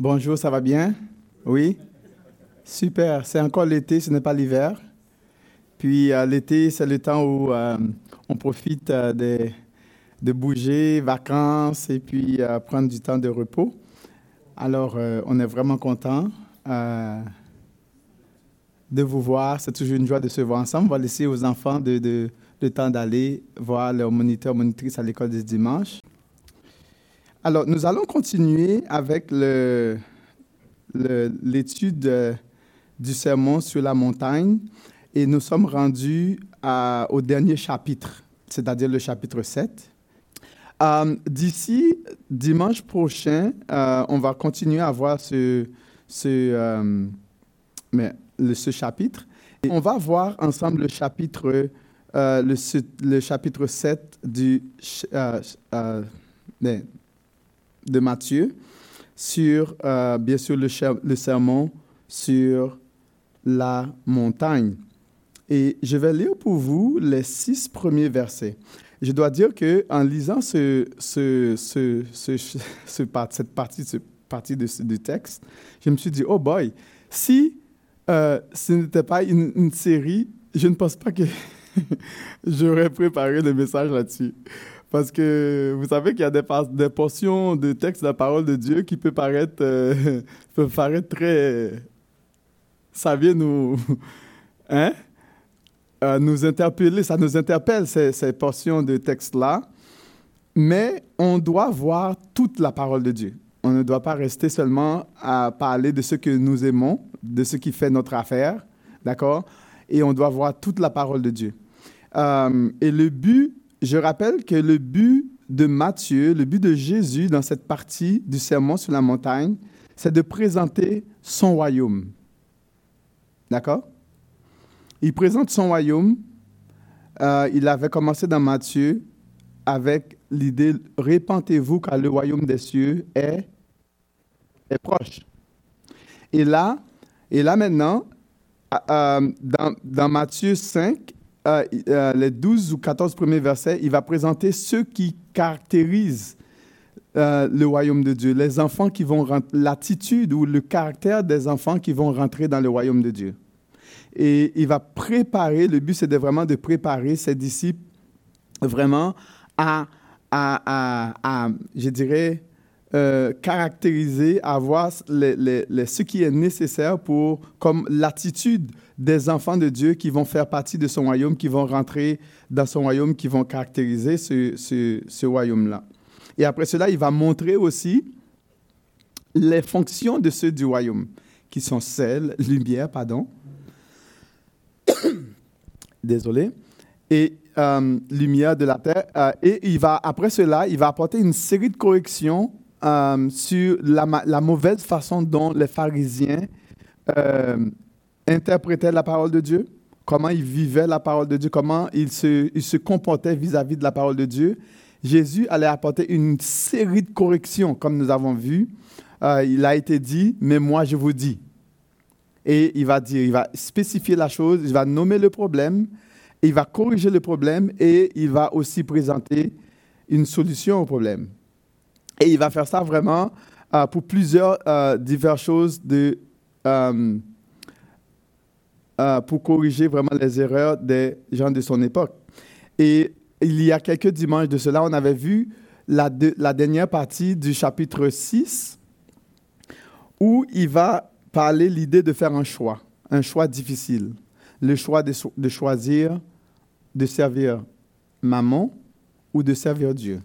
Bonjour, ça va bien? Oui? Super, c'est encore l'été, ce n'est pas l'hiver. Puis euh, l'été, c'est le temps où euh, on profite euh, de, de, bouger, vacances et puis prendre du temps de repos. Alors, on est vraiment content de vous voir. C'est toujours une joie de se voir ensemble. On va laisser aux enfants le temps d'aller voir leur moniteur, monitrice à l'école de dimanche. Alors, nous allons continuer avec l'étude le, du sermon sur la montagne et nous sommes rendus au dernier chapitre, c'est-à-dire le chapitre 7. Euh, d'ici dimanche prochain, euh, on va continuer à voir ce, euh, chapitre. Et on va voir ensemble le chapitre, le, chapitre 7 du, de Matthieu sur, euh, bien sûr, le, le, sermon sur la montagne. Et je vais lire pour vous les six premiers versets. Je dois dire qu'en lisant ce, ce, ce, ce, cette partie, partie de, du texte, je me suis dit, oh boy, si euh, ce n'était pas une série, je ne pense pas que j'aurais préparé le message là-dessus. Parce que vous savez qu'il y a des, portions de texte de la parole de Dieu qui peuvent paraître, euh, paraître très... Ça vient nous... Hein? Euh, nous interpeller, ça nous interpelle ces, ces portions de texte-là. Mais on doit voir toute la parole de Dieu. On ne doit pas rester seulement à parler de ce que nous aimons, de ce qui fait notre affaire, d'accord? Et on doit voir toute la parole de Dieu. Euh, et le but je rappelle que le but de Matthieu, le but de Jésus dans cette partie du sermon sur la montagne, c'est de présenter son royaume. D'accord? Il présente son royaume. Euh, il avait commencé dans Matthieu avec l'idée répentez-vous car le royaume des cieux est, est proche. Et là, et là maintenant, euh, dans, dans Matthieu 5, euh, euh, les 12 ou 14 premiers versets, il va présenter ceux qui caractérisent euh, le royaume de Dieu, les enfants qui vont l'attitude ou le caractère des enfants qui vont rentrer dans le royaume de Dieu. Et il va préparer, le but c'est vraiment de préparer ses disciples vraiment à, à, à, je dirais, caractériser, à voir ce qui est nécessaire pour, comme l'attitude des enfants de Dieu qui vont faire partie de son royaume, qui vont rentrer dans son royaume, qui vont caractériser ce, ce, royaume-là. Et après cela, il va montrer aussi les fonctions de ceux du royaume, qui sont celles, lumière, pardon. Désolé. Et euh, lumière de la terre. Euh, et il va, après cela, il va apporter une série de corrections euh, sur la, mauvaise façon dont les pharisiens interprétait la parole de Dieu, comment il vivait la parole de Dieu, comment il se, comportait vis-à-vis de la parole de Dieu, Jésus allait apporter une série de corrections, comme nous avons vu. Euh, il a été dit, mais moi je vous dis. Et il va dire, il va spécifier la chose, il va nommer le problème, il va corriger le problème et il va aussi présenter une solution au problème. Et il va faire ça vraiment euh, pour plusieurs euh, diverses choses de, euh, pour corriger vraiment les erreurs des gens de son époque. Et il y a quelques dimanches de cela, on avait vu la, dernière partie du chapitre 6 où il va parler l'idée de faire un choix, un choix difficile. Le choix de, de choisir de servir maman ou de servir Dieu.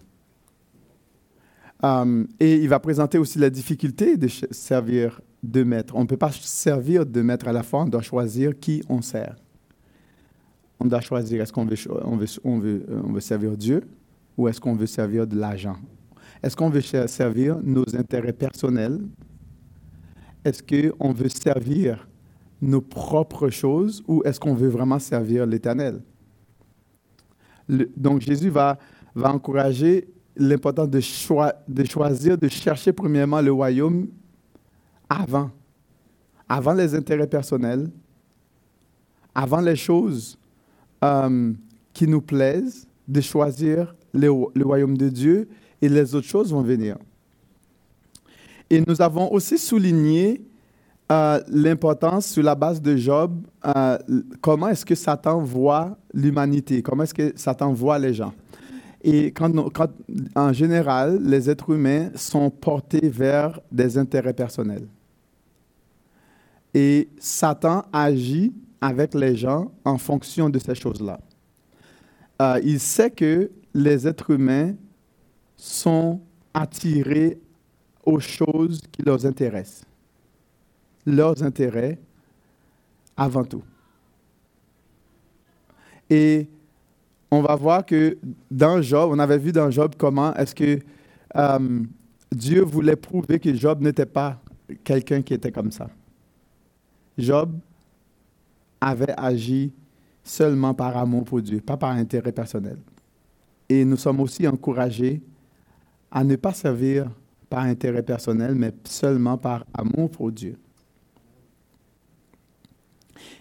Euh, et il va présenter aussi la difficulté de servir deux maîtres. On ne peut pas servir deux maîtres à la fois, on doit choisir qui on sert. On doit choisir est-ce qu'on veut, on veut, on veut, on veut servir Dieu ou est-ce qu'on veut servir de l'argent? Est-ce qu'on veut servir nos intérêts personnels? Est-ce qu'on veut servir nos propres choses ou est-ce qu'on veut vraiment servir l'Éternel? donc Jésus va, va encourager l'importance de, de choisir, de chercher premièrement le royaume avant. Avant les intérêts personnels, avant les choses euh, qui nous plaisent, de choisir le, le, royaume de Dieu et les autres choses vont venir. Et nous avons aussi souligné euh, l'importance sur la base de Job, euh, comment est-ce que Satan voit l'humanité, comment est-ce que Satan voit les gens? Et en général, les êtres humains sont portés vers des intérêts personnels. Et Satan agit avec les gens en fonction de ces choses-là. Euh, il sait que les êtres humains sont attirés aux choses qui leur intéressent. Leurs intérêts avant tout. Et on va voir que dans Job, on avait vu dans Job comment est-ce que euh, Dieu voulait prouver que Job n'était pas quelqu'un qui était comme ça. Job avait agi seulement par amour pour Dieu, pas par intérêt personnel. Et nous sommes aussi encouragés à ne pas servir par intérêt personnel, mais seulement par amour pour Dieu.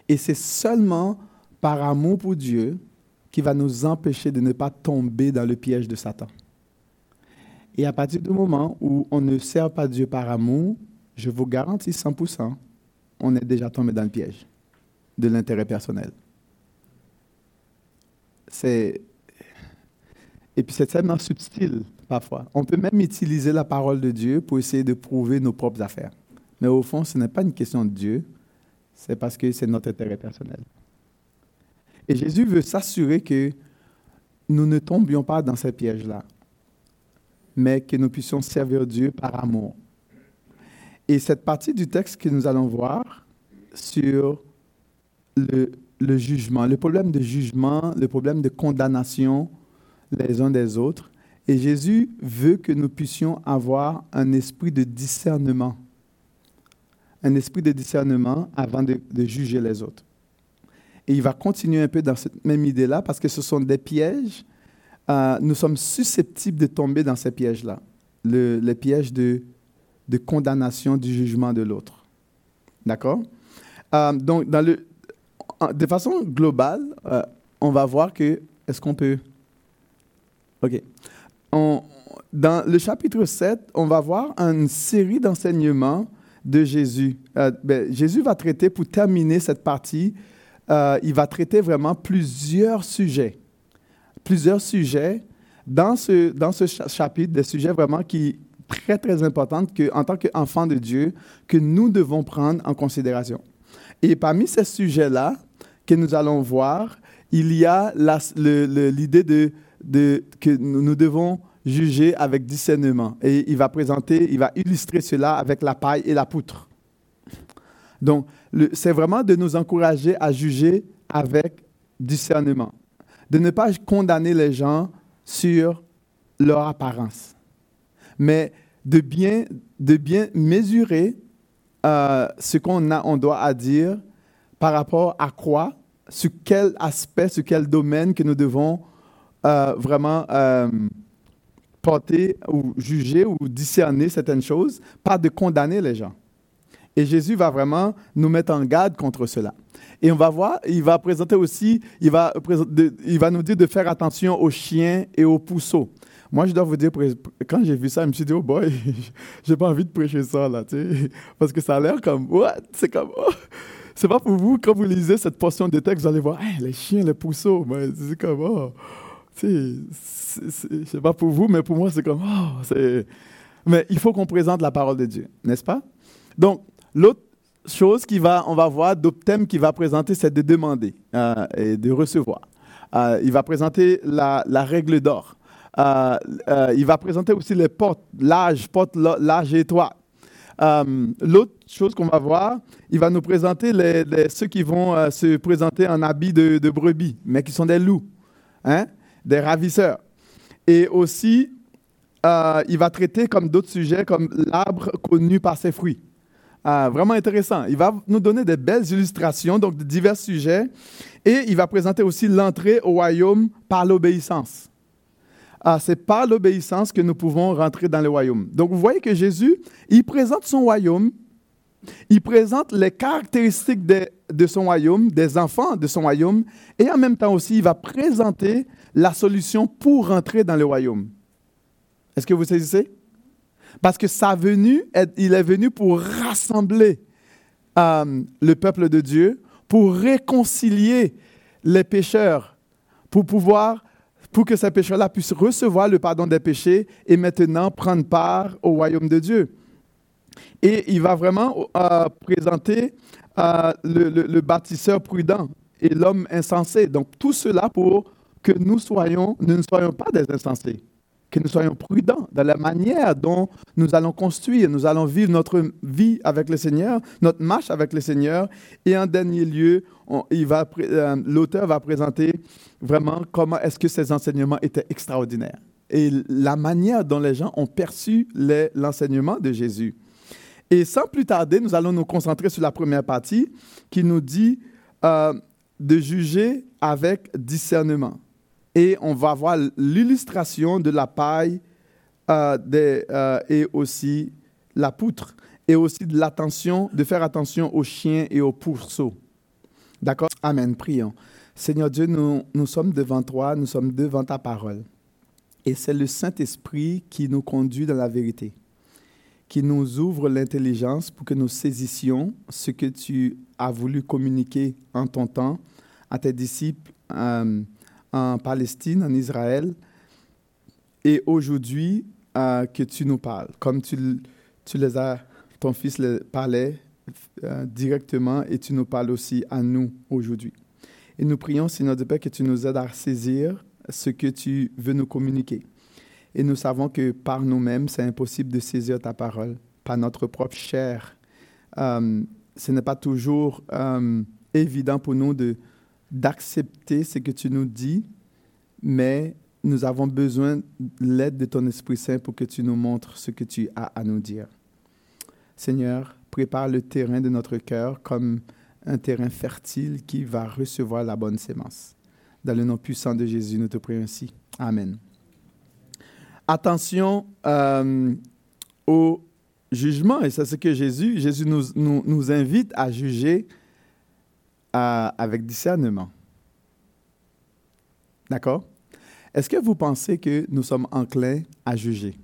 Et c'est seulement par amour pour Dieu qui va nous empêcher de ne pas tomber dans le piège de Satan. Et à partir du moment où on ne sert pas Dieu par amour, je vous garantis 100%, on est déjà tombé dans le piège de l'intérêt personnel. C'est et puis c'est tellement subtil parfois. On peut même utiliser la parole de Dieu pour essayer de prouver nos propres affaires. Mais au fond, ce n'est pas une question de Dieu, c'est parce que c'est notre intérêt personnel. Et Jésus veut s'assurer que nous ne tombions pas dans ces pièges-là, mais que nous puissions servir Dieu par amour. Et cette partie du texte que nous allons voir sur le, jugement, le problème de jugement, le problème de condamnation les uns des autres, et Jésus veut que nous puissions avoir un esprit de discernement, un esprit de discernement avant de juger les autres. Et il va continuer un peu dans cette même idée-là parce que ce sont des pièges. Euh, nous sommes susceptibles de tomber dans ces pièges-là, le, les pièges de, de condamnation du jugement de l'autre. D'accord? Euh, Donc, de façon globale, euh, on va voir que, est-ce qu'on peut... OK. Dans le chapitre 7, on va voir une série d'enseignements de Jésus. Ben, Jésus va traiter, pour terminer cette partie, euh, il va traiter vraiment plusieurs sujets. Plusieurs sujets dans ce, dans ce chapitre, des sujets vraiment qui très, très importants que, en tant qu'enfants de Dieu, que nous devons prendre en considération. Et parmi ces sujets-là que nous allons voir, il y a l'idée de, que nous devons juger avec discernement. Et il va présenter, il va illustrer cela avec la paille et la poutre. Donc, c'est vraiment de nous encourager à juger avec discernement, de ne pas condamner les gens sur leur apparence, mais de bien, de bien mesurer euh, ce qu'on on doit à dire par rapport à quoi, sur quel aspect, sur quel domaine que nous devons euh, vraiment euh, porter ou juger ou discerner certaines choses, pas de condamner les gens. Et Jésus va vraiment nous mettre en garde contre cela. Et on va voir, il va présenter aussi, il va, il va nous dire de faire attention aux chiens et aux pousseaux. Moi, je dois vous dire, quand j'ai vu ça, je me suis dit, oh boy, j'ai pas envie de prêcher ça, là, tu sais. Parce que ça a l'air comme, what? C'est comme, oh. C'est pas pour vous, quand vous lisez cette portion de texte, vous allez voir, les chiens, les pousseaux. C'est comme, oh. C'est pas pour vous, mais pour moi, c'est comme, oh. Mais il faut qu'on présente la parole de Dieu, n'est-ce pas? Donc, L'autre chose qu'on va, voir, thèmes qu'il va présenter, c'est de demander euh, et de recevoir. Euh, il va présenter la, règle d'or. Euh, il va présenter aussi les portes, l'âge, porte, l'âge étroit. L'autre chose qu'on va voir, il va nous présenter ceux qui vont se présenter en habit de, de, brebis, mais qui sont des loups, hein, des ravisseurs. Et aussi, il va traiter comme d'autres sujets, comme l'arbre connu par ses fruits. Ah, vraiment intéressant. Il va nous donner des belles illustrations, donc de divers sujets, et il va présenter aussi l'entrée au royaume par l'obéissance. Ah, c'est par l'obéissance que nous pouvons rentrer dans le royaume. Donc vous voyez que Jésus, il présente son royaume, il présente les caractéristiques de, de son royaume, des enfants de son royaume, et en même temps aussi, il va présenter la solution pour rentrer dans le royaume. Est-ce que vous saisissez? Parce que sa venue, il est venu pour rassembler euh, le peuple de Dieu, pour réconcilier les pécheurs, pour pouvoir, pour que ces pécheurs-là puissent recevoir le pardon des péchés et maintenant prendre part au royaume de Dieu. Et il va vraiment euh, présenter euh, le, bâtisseur prudent et l'homme insensé. Donc tout cela pour que nous soyons, nous ne soyons pas des insensés que nous soyons prudents dans la manière dont nous allons construire, nous allons vivre notre vie avec le Seigneur, notre marche avec le Seigneur. Et en dernier lieu, euh, l'auteur va présenter vraiment comment est-ce que ces enseignements étaient extraordinaires et la manière dont les gens ont perçu l'enseignement de Jésus. Et sans plus tarder, nous allons nous concentrer sur la première partie qui nous dit euh, de juger avec discernement et on va voir l'illustration de la paille euh, euh, et aussi la poutre et aussi de l'attention, de faire attention aux chiens et aux pourceaux. D'accord? Amen. Prions. Seigneur Dieu, nous, nous sommes devant toi, nous sommes devant ta parole. Et c'est le Saint-Esprit qui nous conduit dans la vérité, qui nous ouvre l'intelligence pour que nous saisissions ce que tu as voulu communiquer en ton temps à tes disciples. Euh, en Palestine, en Israël, et aujourd'hui euh, que tu nous parles, comme tu, tu les as, ton fils les parlait euh, directement et tu nous parles aussi à nous aujourd'hui. Et nous prions, Seigneur de Père, que tu nous aides à saisir ce que tu veux nous communiquer. Et nous savons que par nous-mêmes, c'est impossible de saisir ta parole, par notre propre chair. Euh, ce n'est pas toujours évident pour nous de, d'accepter ce que tu nous dis, mais nous avons besoin de l'aide de ton Esprit Saint pour que tu nous montres ce que tu as à nous dire. Seigneur, prépare le terrain de notre cœur comme un terrain fertile qui va recevoir la bonne sémence. Dans le nom puissant de Jésus, nous te prions ainsi. Amen. Attention euh, au jugement, et c'est ce que Jésus, Jésus nous, nous, nous invite à juger avec discernement. D'accord? Est-ce que vous pensez que nous sommes enclins à juger?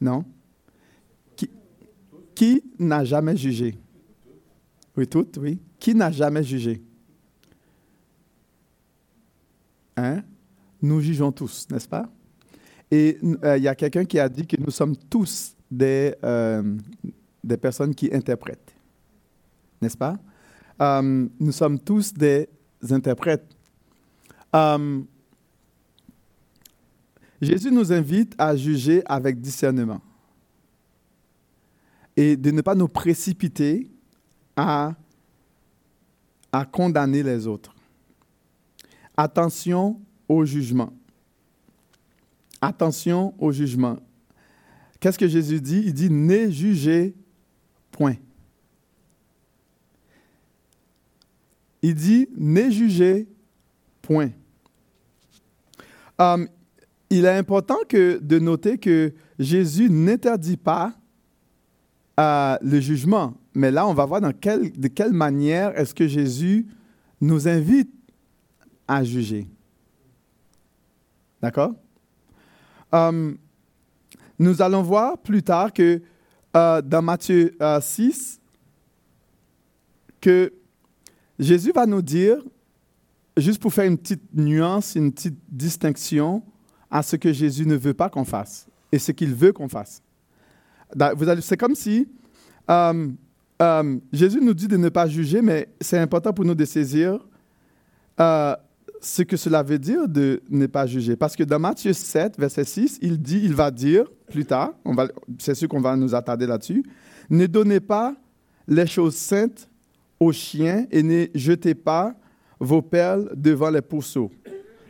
Non? Qui, qui n'a jamais jugé? Oui, toutes, oui. Qui n'a jamais jugé? Hein? Nous jugeons tous, n'est-ce pas? Et euh, il y a quelqu'un qui a dit que nous sommes tous des, euh, des personnes qui interprètent n'est-ce pas? Euh, nous sommes tous des interprètes. Euh, Jésus nous invite à juger avec discernement et de ne pas nous précipiter à, à condamner les autres. Attention au jugement. Attention au jugement. Qu'est-ce que Jésus dit? Il dit, ne jugez point. Il dit, n'est jugé, point. Um, il est important de noter que Jésus n'interdit pas euh, le jugement. Mais là, on va voir dans de quelle manière est-ce que Jésus nous invite à juger. D'accord? Um, nous allons voir plus tard que euh, dans Matthieu 6, euh, que Jésus va nous dire, juste pour faire une petite nuance, une petite distinction à ce que Jésus ne veut pas qu'on fasse et ce qu'il veut qu'on fasse. C'est comme si euh, euh, Jésus nous dit de ne pas juger, mais c'est important pour nous de saisir euh, ce que cela veut dire de ne pas juger. Parce que dans Matthieu 7, verset 6, il dit, il va dire plus tard, c'est sûr qu'on va nous attarder là-dessus, ne donnez pas les choses saintes aux chiens et ne jetez pas vos perles devant les pourceaux,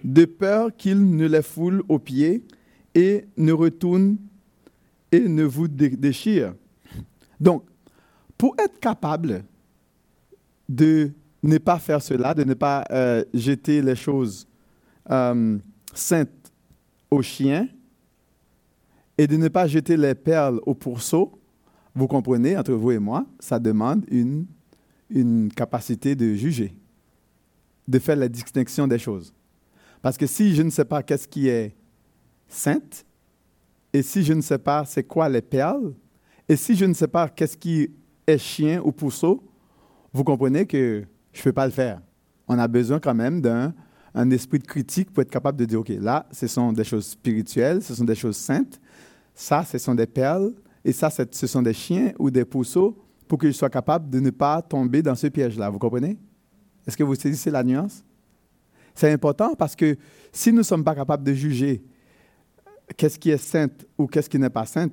de peur qu'ils ne les foulent aux pieds et ne retournent et ne vous déchirent. Donc, pour être capable de ne pas faire cela, de ne pas euh, jeter les choses euh, saintes aux chiens et de ne pas jeter les perles aux pourceaux, vous comprenez, entre vous et moi, ça demande une une capacité de juger, de faire la distinction des choses. Parce que si je ne sais pas qu'est-ce qui est sainte et si je ne sais pas c'est quoi les perles, et si je ne sais pas qu'est-ce qui est chien ou pousseau, vous comprenez que je ne peux pas le faire. On a besoin quand même d'un un esprit de critique pour être capable de dire, OK, là, ce sont des choses spirituelles, ce sont des choses saintes, ça, ce sont des perles, et ça, ce sont des chiens ou des pousseaux pour que je sois capable de ne pas tomber dans ce piège-là. Vous comprenez? Est-ce que vous saisissez la nuance? C'est important parce que si nous ne sommes pas capables de juger qu'est-ce qui est saint ou qu'est-ce qui n'est pas saint,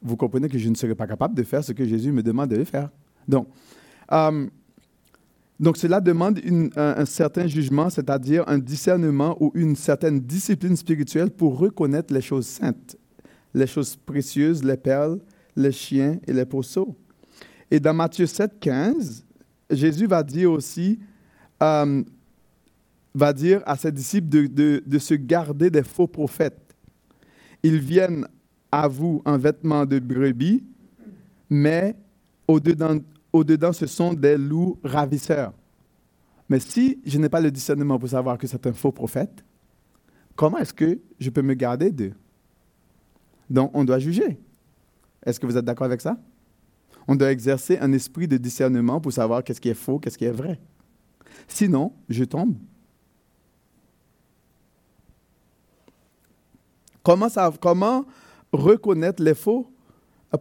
vous comprenez que je ne serai pas capable de faire ce que Jésus me demande de faire. Donc, euh, donc cela demande un, certain jugement, c'est-à-dire un discernement ou une certaine discipline spirituelle pour reconnaître les choses saintes, les choses précieuses, les perles, les chiens et les poceaux. Et dans Matthieu 7, 15, Jésus va dire aussi, euh, va dire à ses disciples de, de se garder des faux prophètes. Ils viennent à vous en vêtements de brebis, mais au-dedans au-dedans, ce sont des loups ravisseurs. Mais si je n'ai pas le discernement pour savoir que c'est un faux prophète, comment est-ce que je peux me garder d'eux? Donc, on doit juger. Est-ce que vous êtes d'accord avec ça? On doit exercer un esprit de discernement pour savoir qu'est-ce qui est faux, qu'est-ce qui est vrai. Sinon, je tombe. Comment, comment reconnaître les faux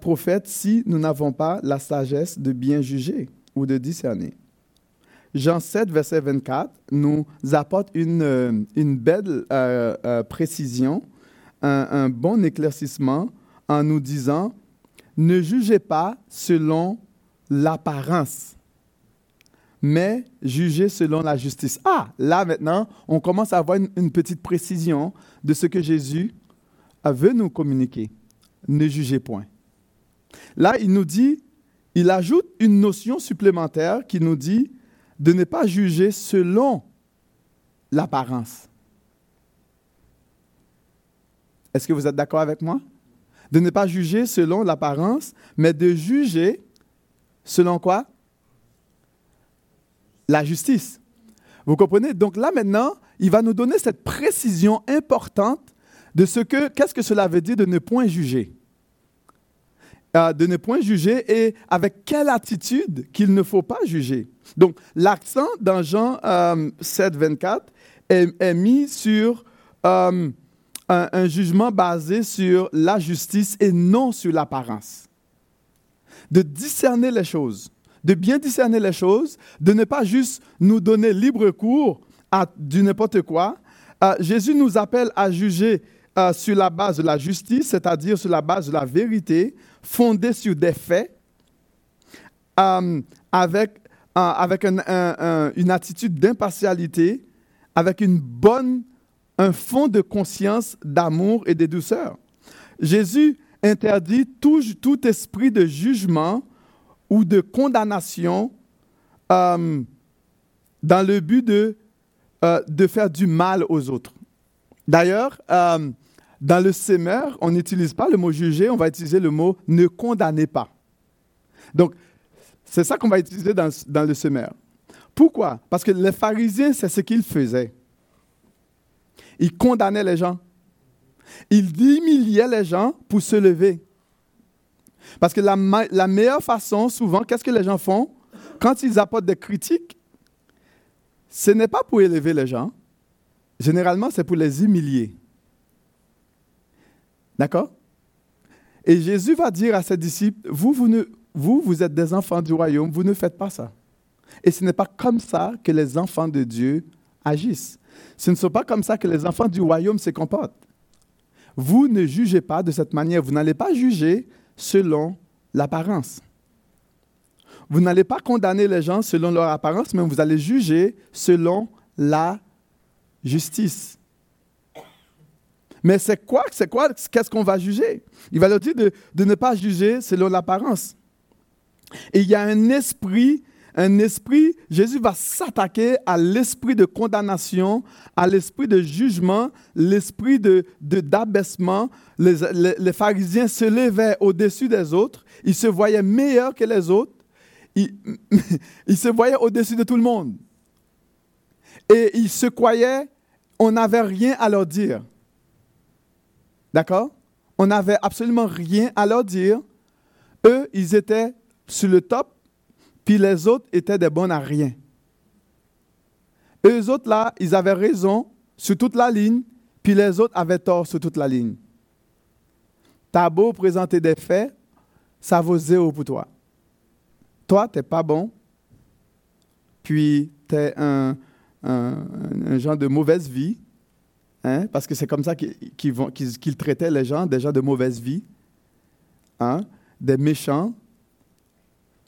prophète si nous n'avons pas la sagesse de bien juger ou de discerner? Jean 7, verset 24, nous apporte une, euh, belle euh, euh, précision, un, bon éclaircissement en nous disant, ne jugez pas selon l'apparence, mais jugez selon la justice. Ah, là maintenant, on commence à avoir une, petite précision de ce que Jésus veut nous communiquer. Ne jugez point. Là, il nous dit, il ajoute une notion supplémentaire qui nous dit de ne pas juger selon l'apparence. Est-ce que vous êtes d'accord avec moi? De ne pas juger selon l'apparence, mais de juger selon quoi? La justice. Vous comprenez? Donc là maintenant, il va nous donner cette précision importante de ce que, qu'est-ce que cela veut dire de ne point juger? Euh, de ne point juger et avec quelle attitude qu'il ne faut pas juger. Donc, l'accent dans Jean 7, euh, 24 est, mis sur euh, un, jugement basé sur la justice et non sur l'apparence. De discerner les choses, de bien discerner les choses, de ne pas juste nous donner libre cours à du n'importe quoi. Jésus nous appelle à juger sur la base de la justice, c'est-à-dire sur la base de la vérité, fondée sur des faits, euh, avec, euh, avec une attitude d'impartialité, avec une bonne, un fond de conscience, d'amour et de douceur. Jésus interdit tout, esprit de jugement ou de condamnation euh, dans le but de, de faire du mal aux autres. D'ailleurs, dans le semeur, on n'utilise pas le mot juger, on va utiliser le mot ne condamnez pas. Donc, c'est ça qu'on va utiliser dans, le semeur. Pourquoi? Parce que les pharisiens, c'est ce qu'ils faisaient. Ils condamnaient les gens. Ils humiliaient les gens pour se lever. Parce que la, meilleure façon, souvent, qu'est-ce que les gens font? Quand ils apportent des critiques, ce n'est pas pour élever les gens. Généralement, c'est pour les humilier. D'accord? Et Jésus va dire à ses disciples, vous, vous, vous êtes des enfants du royaume, vous ne faites pas ça. Et ce n'est pas comme ça que les enfants de Dieu agissent. Ce ne sont pas comme ça que les enfants du royaume se comportent. Vous ne jugez pas de cette manière. Vous n'allez pas juger selon l'apparence. Vous n'allez pas condamner les gens selon leur apparence, mais vous allez juger selon la justice. Mais c'est quoi, c'est quoi, qu'est-ce qu'on va juger? Il va leur dire de, ne pas juger selon l'apparence. Et il y a un esprit, un esprit, Jésus va s'attaquer à l'esprit de condamnation, à l'esprit de jugement, l'esprit de, d'abaissement. Les, pharisiens se levaient au-dessus des autres, ils se voyaient meilleurs que les autres, ils se voyaient au-dessus de tout le monde. Et ils se croyaient, on n'avait rien à leur dire. D'accord? On n'avait absolument rien à leur dire. Eux, ils étaient sur le top, puis les autres étaient des bons à rien. Eux autres, là, ils avaient raison sur toute la ligne, puis les autres avaient tort sur toute la ligne. T'as beau présenter des faits, ça vaut zéro pour toi. Toi, tu n'es pas bon, puis tu es un, genre de mauvaise vie, hein, parce que c'est comme ça qu'ils traitaient les gens, des gens de mauvaise vie, hein, des méchants,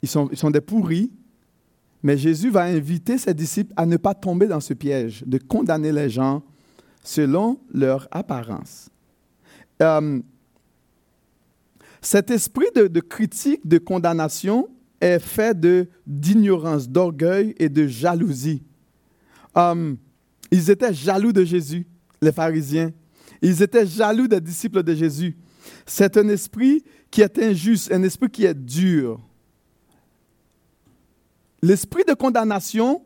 ils sont, ils sont des pourris, mais Jésus va inviter ses disciples à ne pas tomber dans ce piège, de condamner les gens selon leur apparence. Euh, cet esprit de, critique, de condamnation est fait d'ignorance, d'orgueil et de jalousie. Euh, ils étaient jaloux de Jésus, les pharisiens. Ils étaient jaloux des disciples de Jésus. C'est un esprit qui est injuste, un esprit qui est dur. L'esprit de condamnation,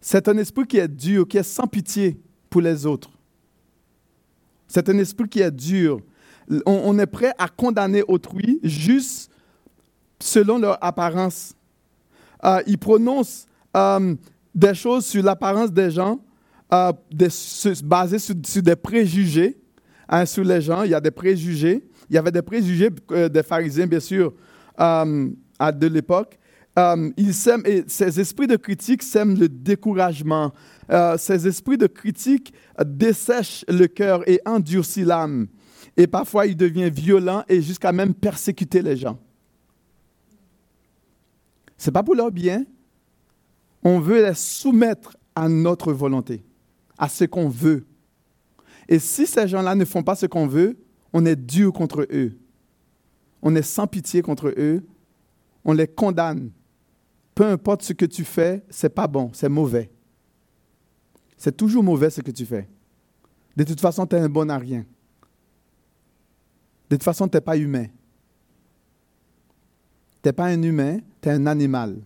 c'est un esprit qui est dur, qui est sans pitié pour les autres. C'est un esprit qui est dur. On, est prêt à condamner autrui juste selon leur apparence. Euh, ils prononcent euh, des choses sur l'apparence des gens, euh, basées sur, des préjugés hein, sur les gens. Il y a des préjugés. Il y avait des préjugés des pharisiens, bien sûr, à de l'époque. Euh, ces esprits de critique sèment le découragement. Euh, ces esprits de critique dessèchent le cœur et endurcissent l'âme. Et parfois, il devient violent et jusqu'à même persécuter les gens. Ce n'est pas pour leur bien. On veut les soumettre à notre volonté, à ce qu'on veut. Et si ces gens-là ne font pas ce qu'on veut, on est dur contre eux. On est sans pitié contre eux. On les condamne peu importe ce que tu fais, c'est pas bon, c'est mauvais. C'est toujours mauvais ce que tu fais. De toute façon, tu es un bon à rien. De toute façon, tu n'es pas humain. Tu n'es pas un humain, tu es un animal.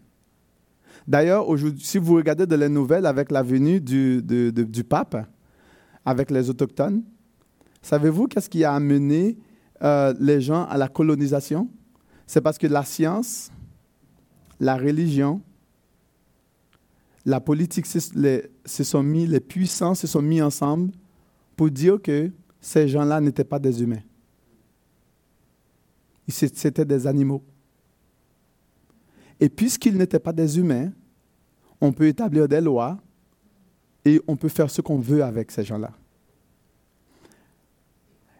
D'ailleurs, si vous regardez de les nouvelles avec la venue du, du pape, avec les autochtones, savez-vous qu'est-ce qui a amené euh, les gens à la colonisation? C'est parce que la science, la religion, la politique se sont mis, les puissants se sont mis ensemble pour dire que ces gens-là n'étaient pas des humains. C'était des animaux. Et puisqu'ils n'étaient pas des humains, on peut établir des lois et on peut faire ce qu'on veut avec ces gens-là.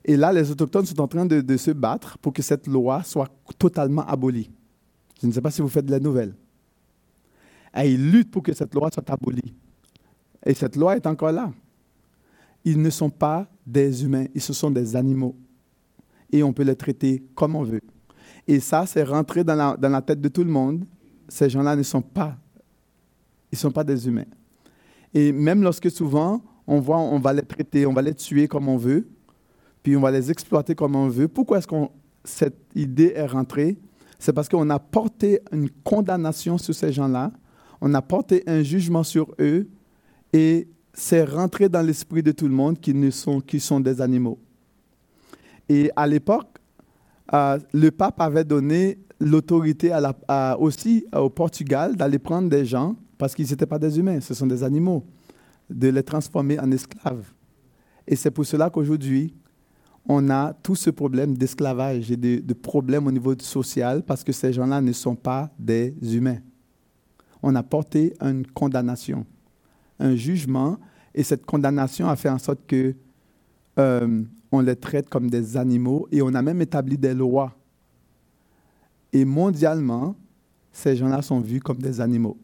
Et là, les autochtones sont en train de se battre pour que cette loi soit totalement abolie. Je ne sais pas si vous faites de la nouvelle. Ils luttent pour que cette loi soit abolie. Et cette loi est encore là. Ils ne sont pas des humains, ils sont des animaux. Et on peut les traiter comme on veut. Et ça, c'est rentré dans la, dans la tête de tout le monde. Ces gens-là ne sont pas, ils sont pas des humains. Et même lorsque souvent, on voit, on va les traiter, on va les tuer comme on veut, puis on va les exploiter comme on veut. Pourquoi est-ce que cette idée est rentrée c'est parce qu'on a porté une condamnation sur ces gens-là, on a porté un jugement sur eux, et c'est rentré dans l'esprit de tout le monde qu'ils sont, sont des animaux. Et à l'époque, euh, le pape avait donné l'autorité aussi au Portugal d'aller prendre des gens, parce qu'ils n'étaient pas des humains, ce sont des animaux, de les transformer en esclaves. Et c'est pour cela qu'aujourd'hui, on a tout ce problème d'esclavage et de, problèmes au niveau social parce que ces gens-là ne sont pas des humains. On a porté une condamnation, un jugement, et cette condamnation a fait en sorte que euh, on les traite comme des animaux et on a même établi des lois. Et mondialement, ces gens-là sont vus comme des animaux.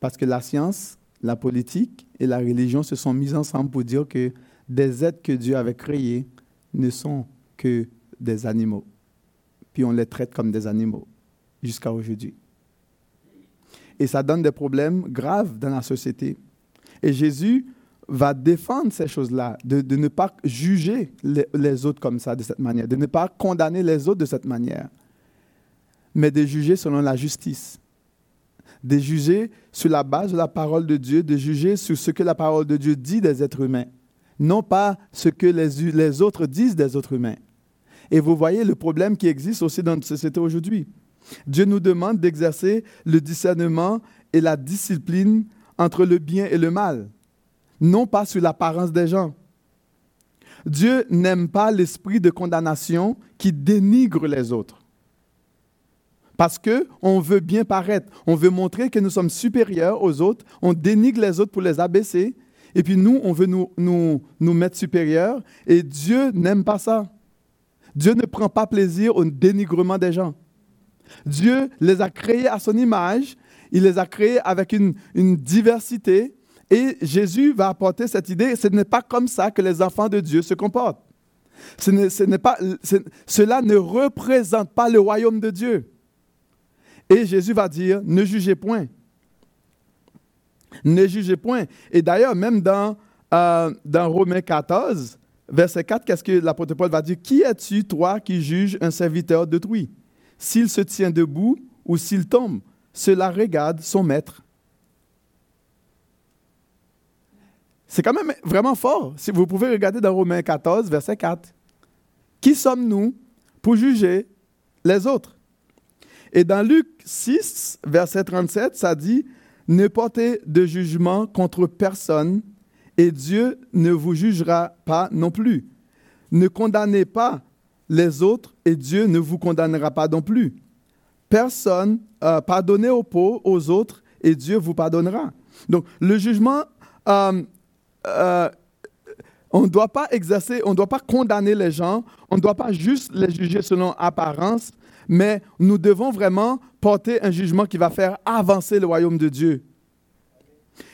Parce que la science, la politique et la religion se sont mis ensemble pour dire que des êtres que Dieu avait créés ne sont que des animaux. Puis on les traite comme des animaux jusqu'à aujourd'hui. Et ça donne des problèmes graves dans la société. Et Jésus va défendre ces choses-là, de, ne pas juger les, autres comme ça, de cette manière, de ne pas condamner les autres de cette manière, mais de juger selon la justice, de juger sur la base de la parole de Dieu, de juger sur ce que la parole de Dieu dit des êtres humains non pas ce que les, autres disent des autres humains. Et vous voyez le problème qui existe aussi dans notre société aujourd'hui. Dieu nous demande d'exercer le discernement et la discipline entre le bien et le mal, non pas sur l'apparence des gens. Dieu n'aime pas l'esprit de condamnation qui dénigre les autres. Parce qu'on veut bien paraître, on veut montrer que nous sommes supérieurs aux autres, on dénigre les autres pour les abaisser, et puis nous, on veut nous, nous, nous mettre supérieurs, et Dieu n'aime pas ça. Dieu ne prend pas plaisir au dénigrement des gens. Dieu les a créés à son image, il les a créés avec une, une diversité, et Jésus va apporter cette idée, ce n'est pas comme ça que les enfants de Dieu se comportent. Ce n'est, pas, cela ne représente pas le royaume de Dieu. Et Jésus va dire, ne jugez point. Ne jugez point. Et d'ailleurs, même dans, euh, dans Romains 14, verset 4, qu'est-ce que l'apôtre Paul va dire? Qui es-tu, toi, qui juges un serviteur d'autrui? S'il se tient debout ou s'il tombe, cela regarde son maître. C'est quand même vraiment fort. Si vous pouvez regarder dans Romains 14, verset 4. Qui sommes-nous pour juger les autres? Et dans Luc 6, verset 37, ça dit Ne portez de jugement contre personne, et Dieu ne vous jugera pas non plus. Ne condamnez pas les autres, et Dieu ne vous condamnera pas non plus. Personne, euh, pardonnez aux autres, et Dieu vous pardonnera. Donc, le jugement, euh, euh, on ne doit pas exercer, on ne doit pas condamner les gens, on ne doit pas juste les juger selon apparence, mais nous devons vraiment porter un jugement qui va faire avancer le royaume de Dieu.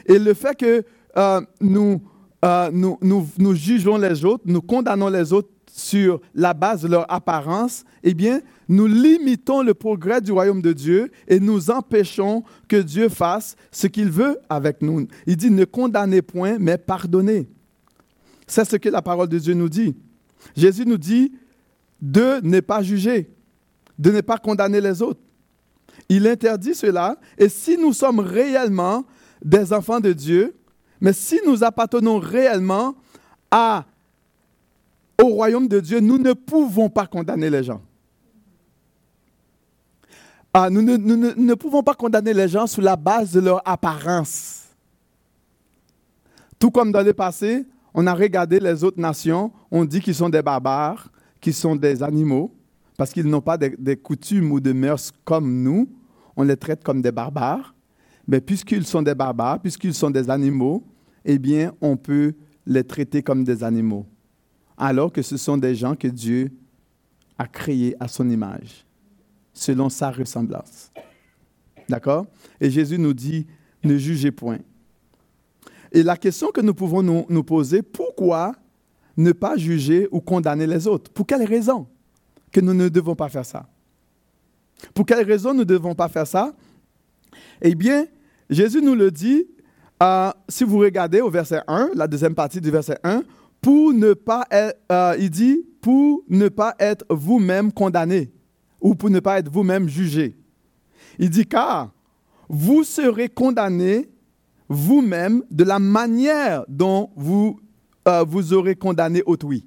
Et le fait que euh, nous, euh, nous, nous, nous, jugeons les autres, nous condamnons les autres sur la base de leur apparence, eh bien, nous limitons le progrès du royaume de Dieu et nous empêchons que Dieu fasse ce qu'il veut avec nous. Il dit ne condamnez point, mais pardonnez. C'est ce que la parole de Dieu nous dit. Jésus nous dit de ne pas juger, de ne pas condamner les autres. Il interdit cela. Et si nous sommes réellement des enfants de Dieu, mais si nous appartenons réellement au royaume de Dieu, nous ne pouvons pas condamner les gens. Ah, nous, ne, pouvons pas condamner les gens sur la base de leur apparence. Tout comme dans le passé, on a regardé les autres nations, on dit qu'ils sont des barbares, qu'ils sont des animaux, parce qu'ils n'ont pas des, coutumes ou des mœurs comme nous, on les traite comme des barbares. Mais puisqu'ils sont des barbares, puisqu'ils sont des animaux, eh bien, on peut les traiter comme des animaux alors que ce sont des gens que Dieu a créés à son image, selon sa ressemblance. D'accord? Et Jésus nous dit, ne jugez point. Et la question que nous pouvons nous, poser, pourquoi ne pas juger ou condamner les autres? Pour quelle raison? Que nous ne devons pas faire ça Pour quelle raison nous ne devons pas faire ça? Eh bien, Jésus nous le dit, euh, si vous regardez au verset 1, la deuxième partie du verset 1, pour ne pas être, euh, il dit, pour ne pas être vous-même condamné ou pour ne pas être vous-même jugé. Il dit, car vous serez condamné vous-même de la manière dont vous, euh, vous aurez condamné autrui.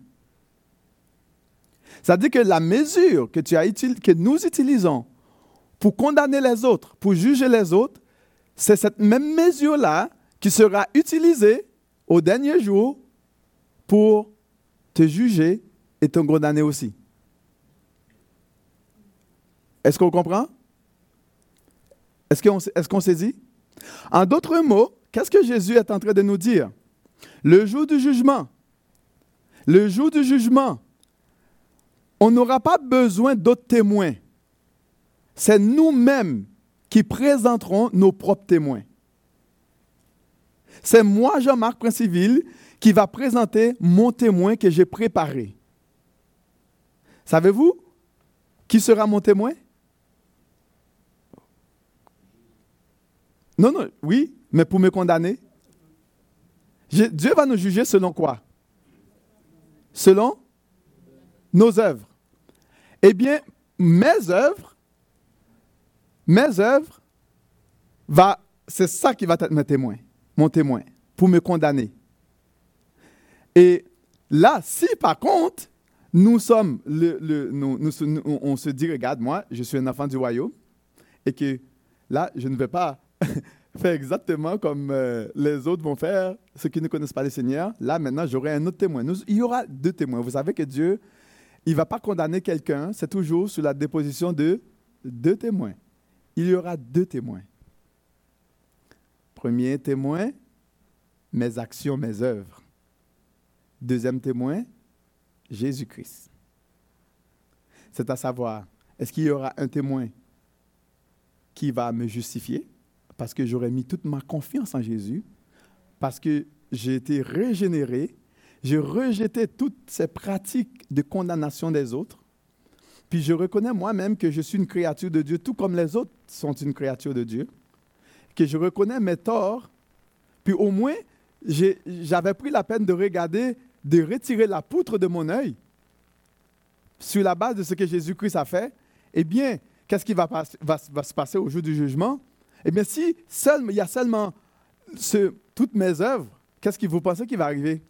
C'est-à-dire que la mesure que, tu as que nous utilisons pour condamner les autres, pour juger les autres, c'est cette même mesure-là qui sera utilisée au dernier jour pour te juger et te condamner aussi. Est-ce qu'on comprend? Est-ce qu'on est qu saisit? En d'autres mots, qu'est-ce que Jésus est en train de nous dire? Le jour du jugement, le jour du jugement, on n'aura pas besoin d'autres témoins. C'est nous-mêmes qui présenterons nos propres témoins. C'est moi, Jean-Marc Princiville, qui va présenter mon témoin que j'ai préparé. Savez-vous qui sera mon témoin? Non, non, oui, mais pour me condamner. Dieu va nous juger selon quoi? Selon nos œuvres. Eh bien, mes œuvres, mes œuvres, va, c'est ça qui va être mon témoin, mon témoin, pour me condamner. Et là, si par contre, nous sommes, le, le- nous- on se dit, regarde, moi, je suis un enfant du royaume, et que là, je ne vais pas faire exactement comme euh, les autres vont faire, ceux qui ne connaissent pas le Seigneur. Là, maintenant, j'aurai un autre témoin. Nous- il y aura deux témoins. Vous savez que Dieu, il ne va pas condamner quelqu'un, c'est toujours sur la déposition de deux témoins. Il y aura deux témoins. Premier témoin, mes actions, mes œuvres. Deuxième témoin, Jésus-Christ. C'est à savoir, est-ce qu'il y aura un témoin qui va me justifier parce que j'aurais mis toute ma confiance en Jésus, parce que j'ai été régénéré, j'ai rejeté toutes ces pratiques de condamnation des autres, puis je reconnais moi-même que je suis une créature de Dieu, tout comme les autres sont une créature de Dieu, que je reconnais mes torts, puis au moins j'avais pris la peine de regarder, de retirer la poutre de mon œil sur la base de ce que Jésus-Christ a fait, eh bien, qu'est-ce qui va, se passer au jour du jugement? Eh bien, si il y a seulement toutes mes œuvres, qu'est-ce que vous pensez qui va arriver?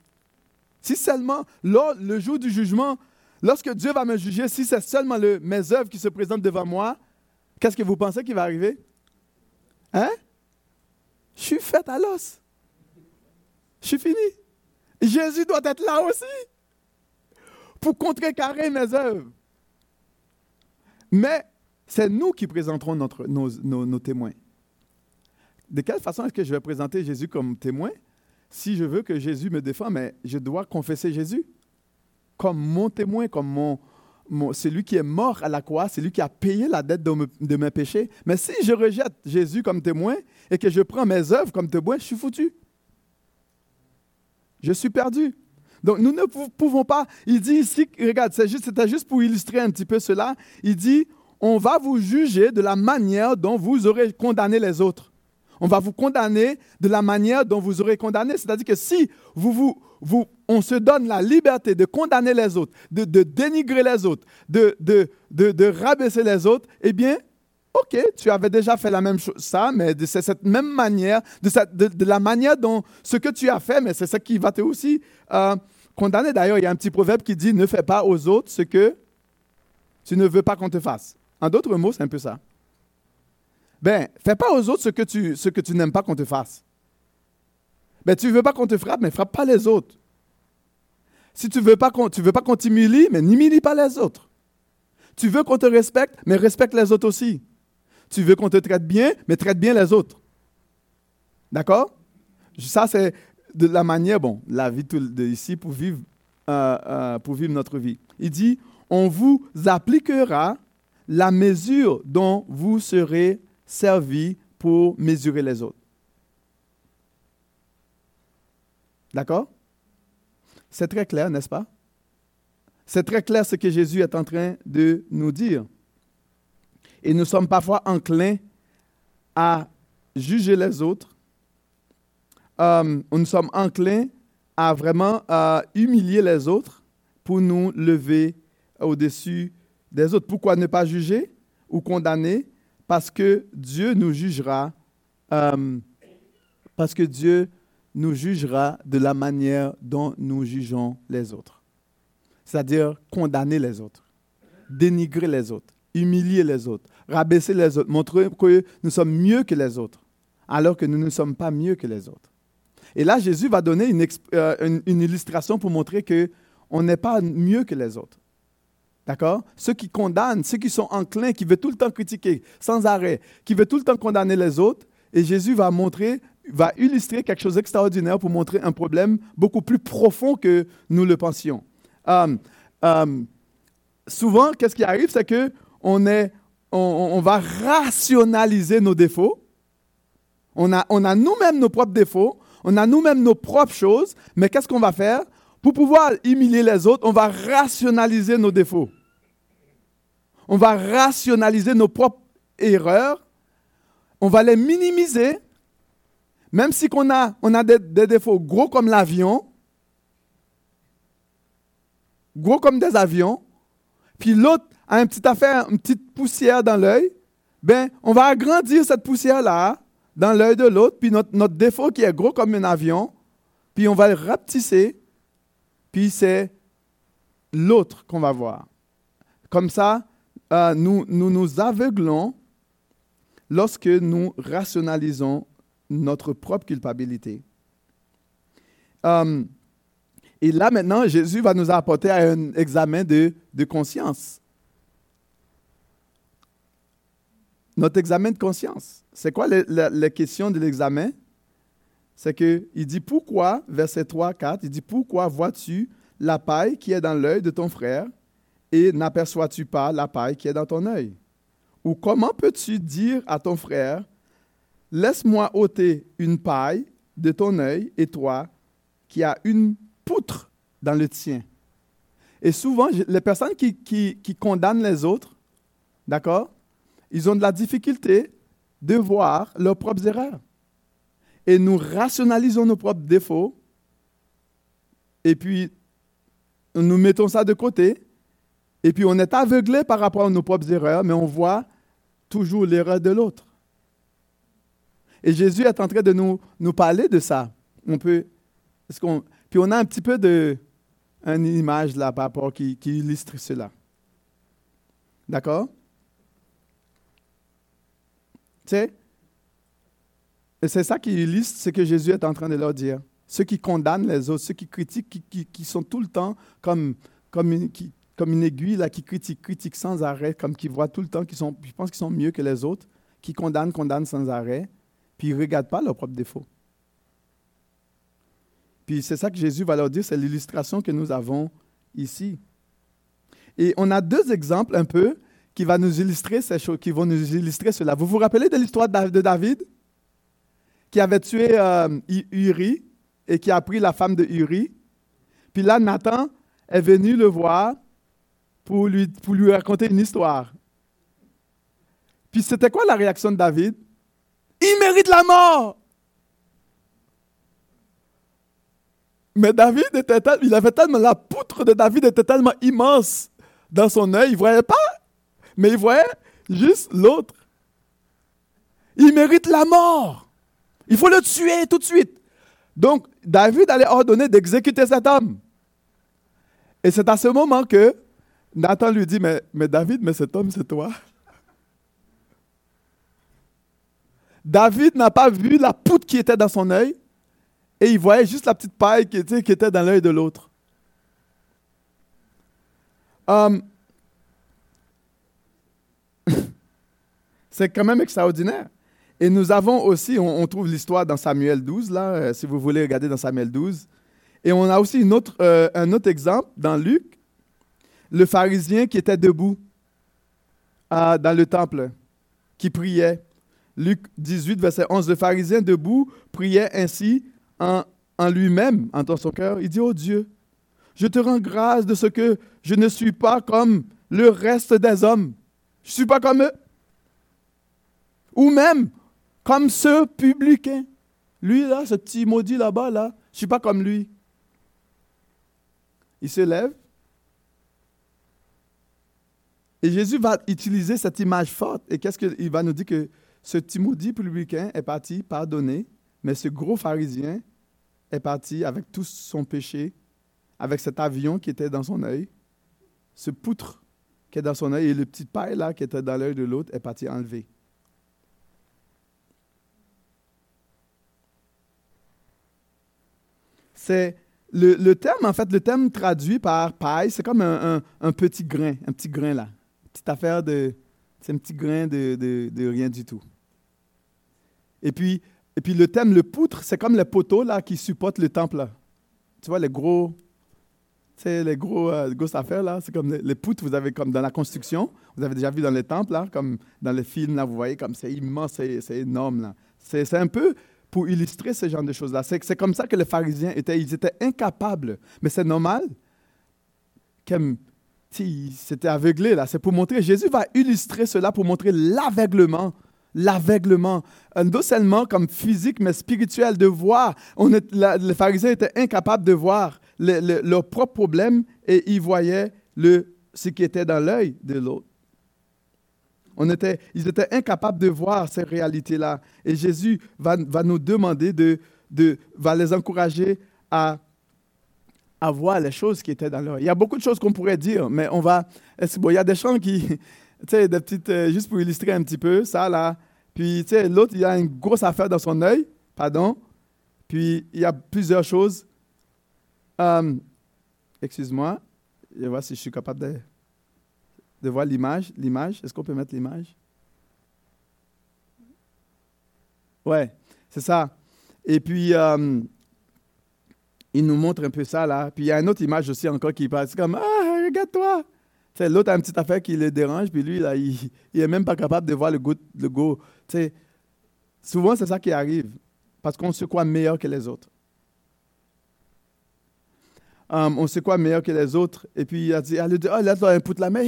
Si seulement, le jour du jugement, lorsque Dieu va me juger, si c'est seulement le- mes œuvres qui se présentent devant moi, qu'est-ce que vous pensez qui va arriver? Hein? Je suis fait à l'os. Je suis fini. Jésus doit être là aussi pour contrecarrer mes œuvres. Mais c'est nous qui présenterons nos témoins. De quelle façon est-ce que je vais présenter Jésus comme témoin? Si je veux que Jésus me défende, mais je dois confesser Jésus comme mon témoin, comme mon, celui qui est mort à la croix, celui qui a payé la dette de, me- de mes péchés. Mais si je rejette Jésus comme témoin et que je prends mes œuvres comme témoin, je suis foutu. Je suis perdu. Donc, nous ne pou- pouvons pas. Il dit ici, regarde, c'était juste pour illustrer un petit peu cela. Il dit on va vous juger de la manière dont vous aurez condamné les autres. On va vous condamner de la manière dont vous aurez condamné. C'est-à-dire que si vous, vous, vous, on se donne la liberté de condamner les autres, de, de dénigrer les autres, de, de, de, rabaisser les autres, eh bien, OK, tu avais déjà fait la même chose, ça, mais de c'est cette même manière, de, cette- de la manière dont ce que tu as fait, mais c'est ça qui va te aussi euh, condamner. D'ailleurs, il y a un petit proverbe qui dit ne fais pas aux autres ce que tu ne veux pas qu'on te fasse. En d'autres mots, c'est un peu ça. Ben, fais pas aux autres ce que tu, ce que tu n'aimes pas qu'on te fasse. Ben, tu veux pas qu'on te frappe, mais frappe pas les autres. Si tu veux pas qu'on, tu veux pas qu'on t'humilie, mais n'humilie pas les autres. Tu veux qu'on te respecte, mais respecte les autres aussi. Tu veux qu'on te traite bien, mais traite bien les autres. D'accord? Ça, c'est de la manière, bon, la vie de ici pour vivre, euh, euh, pour vivre notre vie. Il dit, on vous appliquera la mesure dont vous serez servi pour mesurer les autres. D'accord? C'est très clair, n'est-ce pas? C'est très clair ce que Jésus est en train de nous dire. Et nous sommes parfois enclins à juger les autres. Euh, nous sommes enclins à vraiment euh, humilier les autres pour nous lever au-dessus des autres. Pourquoi ne pas juger ou condamner? Parce que Dieu nous jugera, euh, parce que Dieu nous jugera de la manière dont nous jugeons les autres. C'est-à-dire condamner les autres, dénigrer les autres, humilier les autres, rabaisser les autres, montrer que nous sommes mieux que les autres, alors que nous ne sommes pas mieux que les autres. Et là, Jésus va donner une, euh, une illustration pour montrer que on n'est pas mieux que les autres. D'accord? Ceux qui condamnent, ceux qui sont enclins, qui veulent tout le temps critiquer sans arrêt, qui veulent tout le temps condamner les autres, et Jésus va montrer, va illustrer quelque chose d'extraordinaire pour montrer un problème beaucoup plus profond que nous le pensions. Euh, euh, souvent, qu'est-ce qui arrive, c'est que on est, on va rationaliser nos défauts. On a, on a nous-mêmes nos propres défauts, on a nous-mêmes nos propres choses, mais qu'est-ce qu'on va faire? Pour pouvoir humilier les autres, on va rationaliser nos défauts. On va rationaliser nos propres erreurs, on va les minimiser, même si on a des, des défauts gros comme l'avion, gros comme des avions, puis l'autre a une petite affaire, une petite poussière dans l'œil, ben, on va agrandir cette poussière-là dans l'œil de l'autre, puis notre, notre défaut qui est gros comme un avion, puis on va le rapetisser, puis c'est l'autre qu'on va voir. Comme ça, euh, nous, nous aveuglons lorsque nous rationalisons notre propre culpabilité. Euh, et là maintenant, Jésus va nous apporter à un examen de, de conscience. Notre examen de conscience. C'est quoi la, question de l'examen? C'est qu'il dit pourquoi, verset 3, 4, il dit pourquoi vois-tu la paille qui est dans l'œil de ton frère et n'aperçois-tu pas la paille qui est dans ton œil? Ou comment peux-tu dire à ton frère, laisse-moi ôter une paille de ton œil et toi qui as une poutre dans le tien? Et souvent, les personnes qui condamnent les autres, d'accord, ils ont de la difficulté de voir leurs propres erreurs. Et nous rationalisons nos propres défauts, et puis nous mettons ça de côté, et puis on est aveuglé par rapport à nos propres erreurs, mais on voit toujours l'erreur de l'autre. Et Jésus est en train de nous, nous parler de ça. On peut, puis on a un petit peu de une image là par rapport qui, qui illustre cela. D'accord? Tu sais? Et c'est ça qui illustre ce que Jésus est en train de leur dire. Ceux qui condamnent les autres, ceux qui critiquent, qui, qui, sont tout le temps comme, comme, qui, comme une aiguille là, qui critique, critique sans arrêt, comme qui voient tout le temps qu'ils sont, je pense qu'ils sont mieux que les autres, qui condamnent, condamnent sans arrêt, puis ils ne regardent pas leurs propres défauts. Puis c'est ça que Jésus va leur dire, c'est l'illustration que nous avons ici. Et on a deux exemples un peu qui, va nous illustrer ces qui vont nous illustrer cela. Vous vous rappelez de l'histoire de David? Qui avait tué euh, Uri et qui a pris la femme de Uri? Puis là, Nathan est venu le voir pour lui, pour lui raconter une histoire. Puis c'était quoi la réaction de David? Il mérite la mort! Mais David était il avait tellement, la poutre de David était tellement immense dans son œil, il ne voyait pas, mais il voyait juste l'autre. Il mérite la mort. Il faut le tuer tout de suite. Donc, David allait ordonner d'exécuter cet homme. Et c'est à ce moment que Nathan lui dit, mais, David, mais cet homme, c'est toi. David n'a pas vu la poutre qui était dans son œil et il voyait juste la petite paille qui était, dans l'œil de l'autre. Um, c'est quand même extraordinaire. Et nous avons aussi, on, trouve l'histoire dans Samuel 12, là, euh, si vous voulez regarder dans Samuel 12. Et on a aussi une autre, euh, un autre exemple dans Luc, le pharisien qui était debout dans le temple, qui priait. Luc 18, verset 11, le pharisien debout priait ainsi en, en lui-même, en dans son cœur. Il dit, oh Dieu, je te rends grâce de ce que je ne suis pas comme le reste des hommes. Je ne suis pas comme eux. Ou même comme ce publicain. Lui, là, ce petit là-bas, là, je ne suis pas comme lui. Il se lève, et Jésus va utiliser cette image forte. Et qu'est-ce qu'il va nous dire que ce Timothée publicain est parti pardonner, mais ce gros pharisien est parti avec tout son péché, avec cet avion qui était dans son œil, ce poutre qui est dans son œil et le petit paille là qui était dans l'œil de l'autre est parti enlever. C'est le, terme, en fait, le terme traduit par paille, c'est comme un, petit grain, un petit grain là petite affaire de. C'est un petit grain de, de, rien du tout. Et puis, et puis le thème, le poutre, c'est comme les poteaux là, qui supportent le temple. Là. Tu vois, les gros. Tu sais, les gros, euh, grosses affaires là, c'est comme les, poutres, vous avez comme dans la construction, vous avez déjà vu dans les temples là, comme dans les films là, vous voyez comme c'est immense, c'est énorme là. C'est un peu pour illustrer ce genre de choses là. C'est comme ça que les pharisiens étaient, ils étaient incapables. Mais c'est normal. Comme c'était aveuglé là. C'est pour montrer, Jésus va illustrer cela pour montrer l'aveuglement. L'aveuglement, non seulement comme physique, mais spirituel, de voir. On les pharisiens étaient incapables de voir leurs propres problèmes et ils voyaient le, ce qui était dans l'œil de l'autre. On était, ils étaient incapables de voir ces réalités-là. Et Jésus va, va nous demander de, de, va les encourager à à voir les choses qui étaient dans leur. Il y a beaucoup de choses qu'on pourrait dire, mais on va. Bon, il y a des chants qui, tu sais, des petites, euh, juste pour illustrer un petit peu ça là. Puis, tu sais, l'autre, il a une grosse affaire dans son œil, pardon. Puis, il y a plusieurs choses. Euh, excuse-moi, je vais voir si je suis capable de, de voir l'image. L'image, est-ce qu'on peut mettre l'image? Ouais, c'est ça. Et puis, euh, il nous montre un peu ça là. Puis il y a une autre image aussi encore qui passe comme Ah, regarde-toi. L'autre a une petite affaire qui le dérange, puis lui, là, il n'est même pas capable de voir le go. Le go. souvent, c'est ça qui arrive, parce qu'on se croit meilleur que les autres. Um, on se croit meilleur que les autres. Et puis, il a dit, elle dit, oh, la main,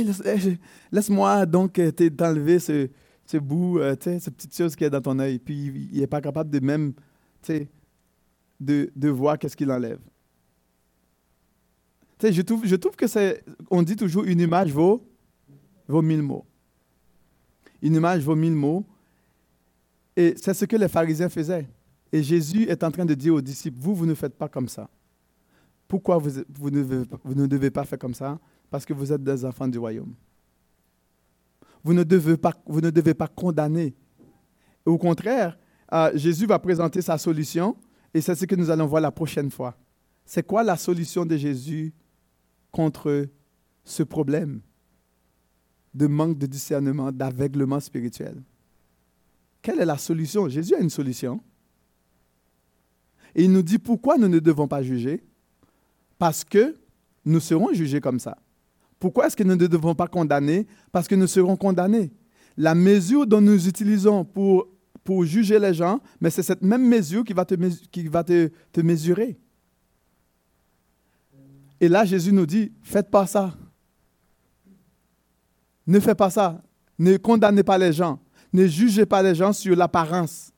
laisse-moi donc euh, t'enlever ce, ce bout, euh, cette petite chose qui est dans ton œil. Puis, il n'est pas capable de même, de, de voir qu'est-ce qu'il enlève. Tu sais, je trouve, je trouve que c'est, on dit toujours une image vaut, vaut mille mots. Une image vaut mille mots. Et c'est ce que les pharisiens faisaient. Et Jésus est en train de dire aux disciples, vous, vous ne faites pas comme ça. Pourquoi vous, ne, devez pas faire comme ça? Parce que vous êtes des enfants du royaume. Vous ne devez pas, vous ne devez pas condamner. Au contraire, euh, Jésus va présenter sa solution et c'est ce que nous allons voir la prochaine fois. C'est quoi la solution de Jésus contre ce problème de manque de discernement, d'aveuglement spirituel? Quelle est la solution? Jésus a une solution. Et il nous dit pourquoi nous ne devons pas juger. Parce que nous serons jugés comme ça. Pourquoi est-ce que nous ne devons pas condamner? Parce que nous serons condamnés. La mesure dont nous utilisons pour pour juger les gens, mais c'est cette même mesure qui va, te, qui va te, te mesurer. Et là, Jésus nous dit, faites pas ça. Ne faites pas ça. Ne condamnez pas les gens. Ne jugez pas les gens sur l'apparence.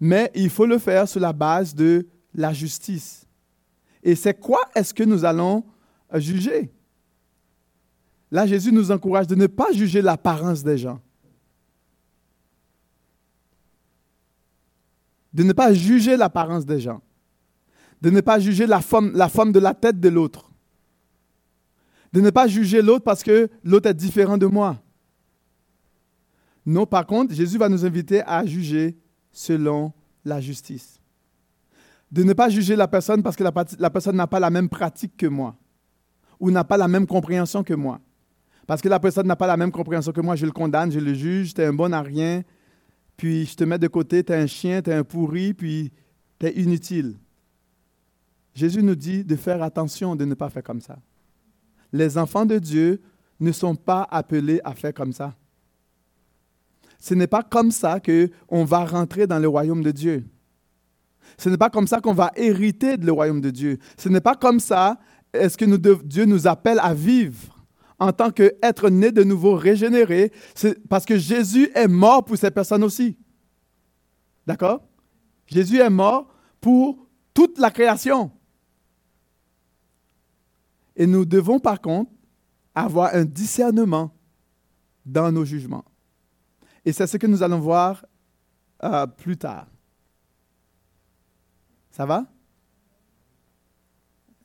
Mais il faut le faire sur la base de la justice. Et c'est quoi est-ce que nous allons juger? Là, Jésus nous encourage de ne pas juger l'apparence des gens. de ne pas juger l'apparence des gens, de ne pas juger la forme, la forme de la tête de l'autre, de ne pas juger l'autre parce que l'autre est différent de moi. Non, par contre, Jésus va nous inviter à juger selon la justice. De ne pas juger la personne parce que la, personne n'a pas la même pratique que moi ou n'a pas la même compréhension que moi. Parce que la personne n'a pas la même compréhension que moi, je le condamne, je le juge, tu es un bon à rien, puis je te mets de côté, tu es un chien, tu es un pourri, puis tu es inutile. Jésus nous dit de faire attention de ne pas faire comme ça. Les enfants de Dieu ne sont pas appelés à faire comme ça. Ce n'est pas comme ça qu'on va rentrer dans le royaume de Dieu. Ce n'est pas comme ça qu'on va hériter de le royaume de Dieu. Ce n'est pas comme ça est-ce que Dieu nous appelle à vivre en tant qu'être né de nouveau, régénéré, parce que Jésus est mort pour ces personnes aussi. D'accord? Jésus est mort pour toute la création. Et nous devons par contre avoir un discernement dans nos jugements. Et c'est ce que nous allons voir euh, plus tard. Ça va?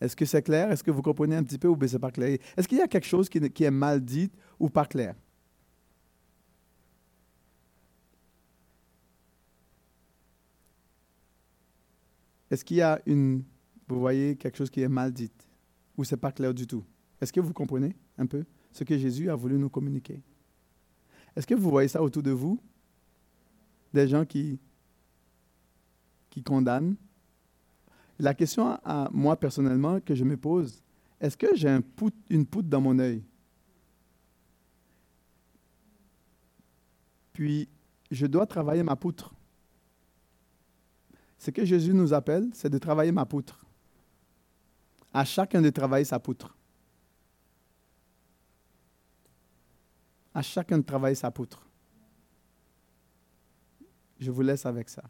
Est-ce que c'est clair? Est-ce que vous comprenez un petit peu ou bien c'est pas clair? Est-ce qu'il y a quelque chose qui, est mal dit ou pas clair? Est-ce qu'il y a une, vous voyez quelque chose qui est mal dit ou c'est pas clair du tout? Est-ce que vous comprenez un peu ce que Jésus a voulu nous communiquer? Est-ce que vous voyez ça autour de vous? Des gens qui, qui condamnent, la question à moi personnellement que je me pose, est-ce que j'ai un une poutre dans mon œil? Puis, je dois travailler ma poutre. Ce que Jésus nous appelle, c'est de travailler ma poutre. À chacun de travailler sa poutre. À chacun de travailler sa poutre. Je vous laisse avec ça.